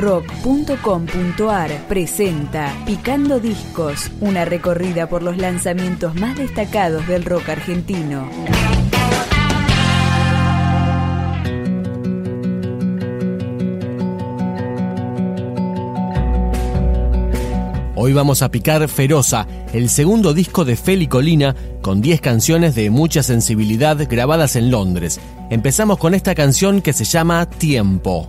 rock.com.ar presenta Picando Discos, una recorrida por los lanzamientos más destacados del rock argentino. Hoy vamos a picar Feroza, el segundo disco de Feli Colina, con 10 canciones de mucha sensibilidad grabadas en Londres. Empezamos con esta canción que se llama Tiempo.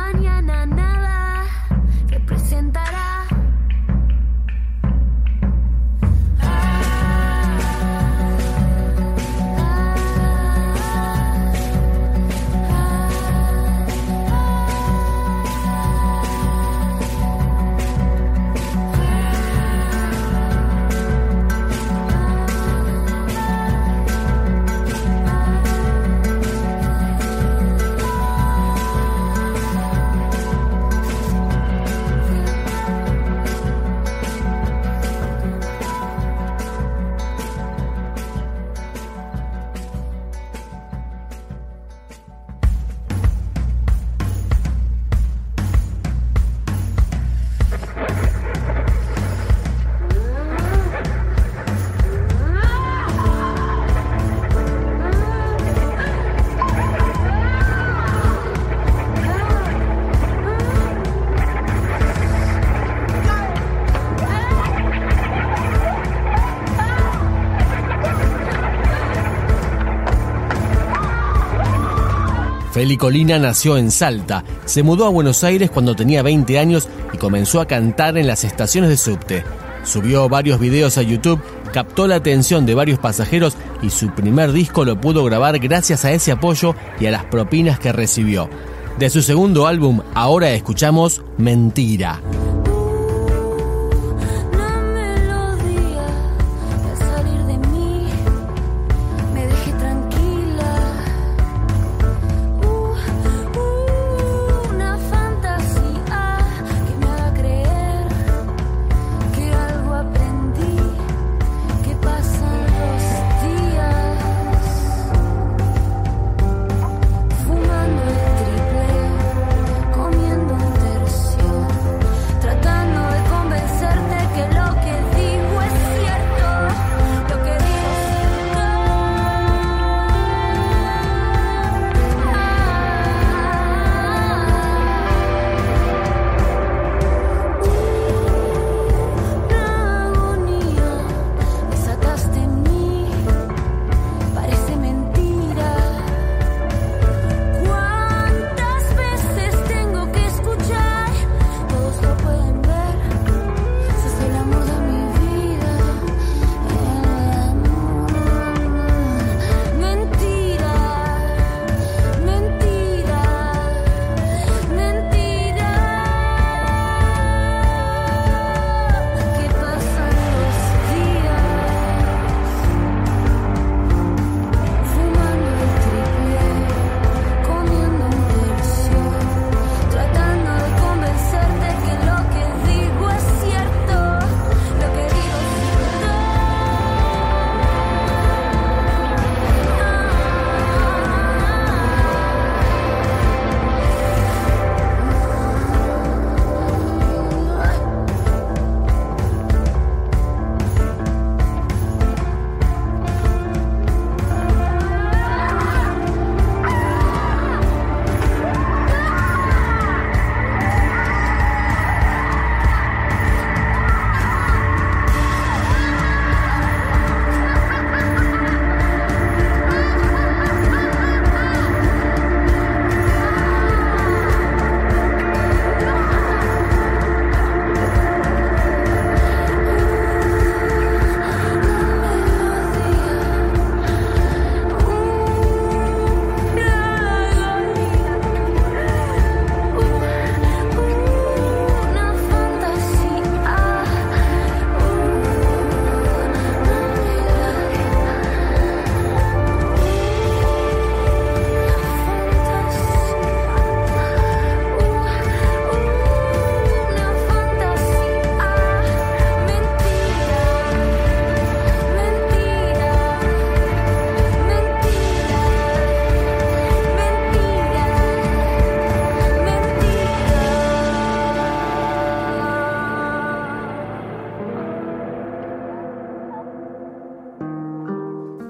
mañana nada representará. Feli Colina nació en Salta, se mudó a Buenos Aires cuando tenía 20 años y comenzó a cantar en las estaciones de subte. Subió varios videos a YouTube, captó la atención de varios pasajeros y su primer disco lo pudo grabar gracias a ese apoyo y a las propinas que recibió. De su segundo álbum, ahora escuchamos Mentira.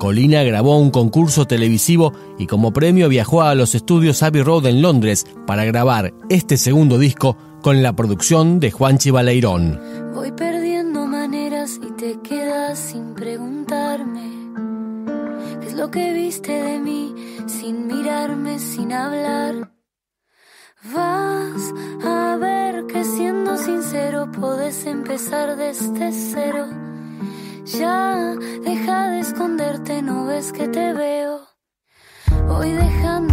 Colina grabó un concurso televisivo y como premio viajó a los estudios Abbey Road en Londres para grabar este segundo disco con la producción de Juan Chivaleirón. Voy perdiendo maneras y te quedas sin preguntarme qué es lo que viste de mí, sin mirarme, sin hablar. Vas a ver que siendo sincero podés empezar desde cero. Ya deja de no ves que te veo. Voy dejando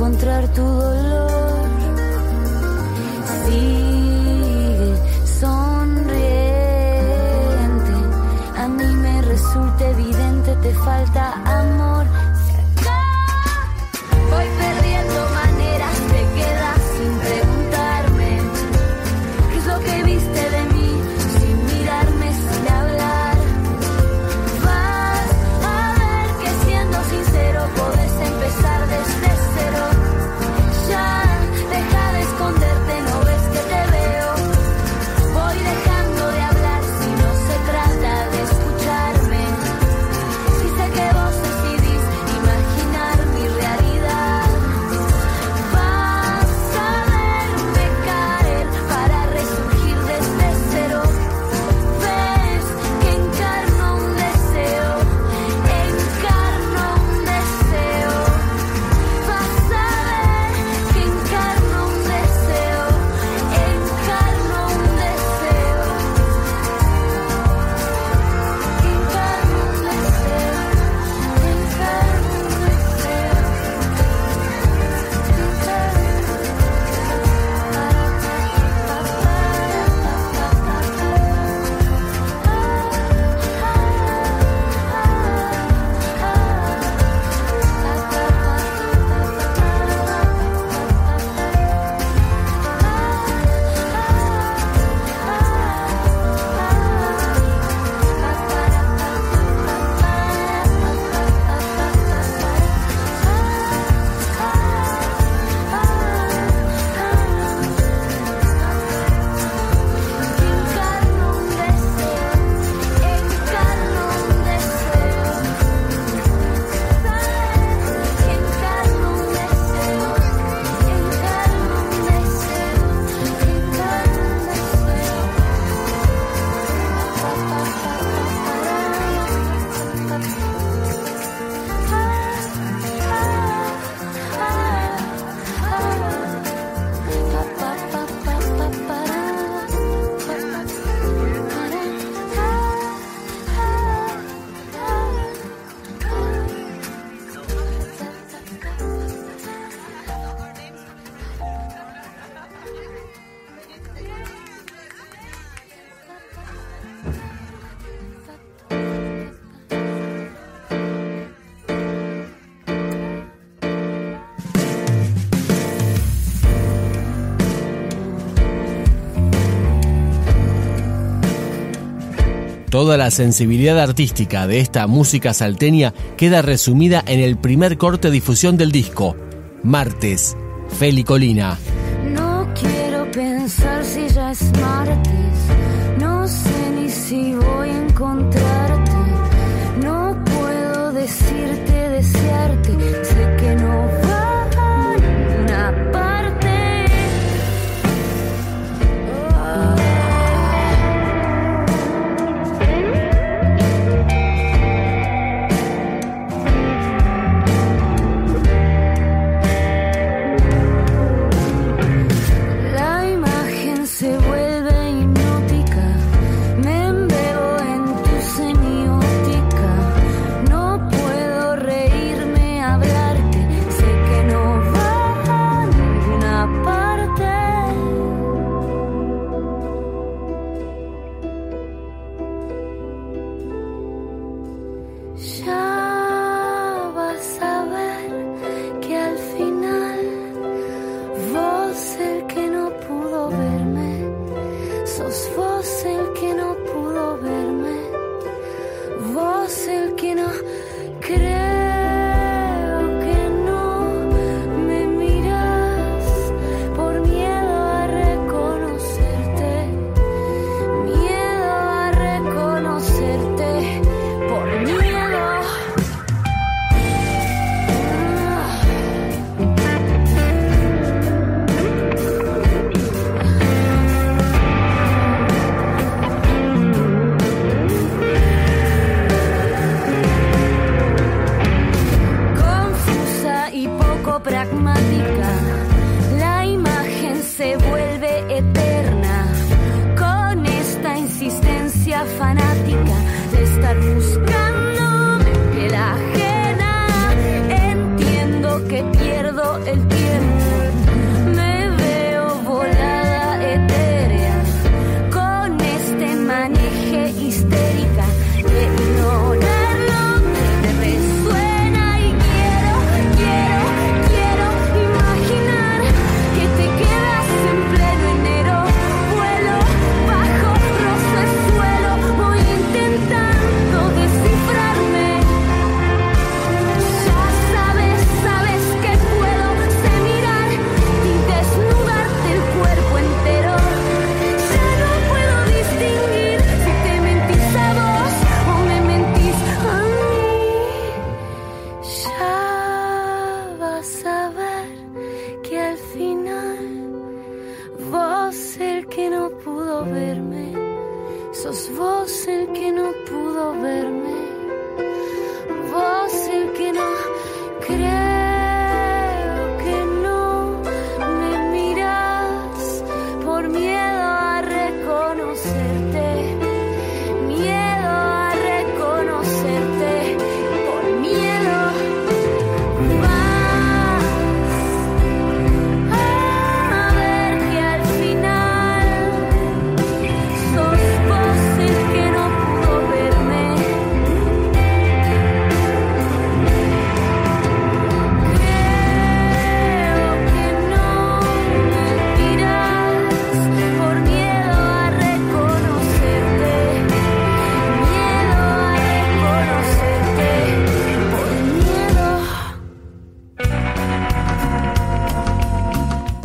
encontrar tu Toda la sensibilidad artística de esta música salteña queda resumida en el primer corte de difusión del disco, Martes, Feli Colina. No quiero pensar si ya es martes, no sé ni si voy a encontrarte, no puedo decirte, desearte, sé que no voy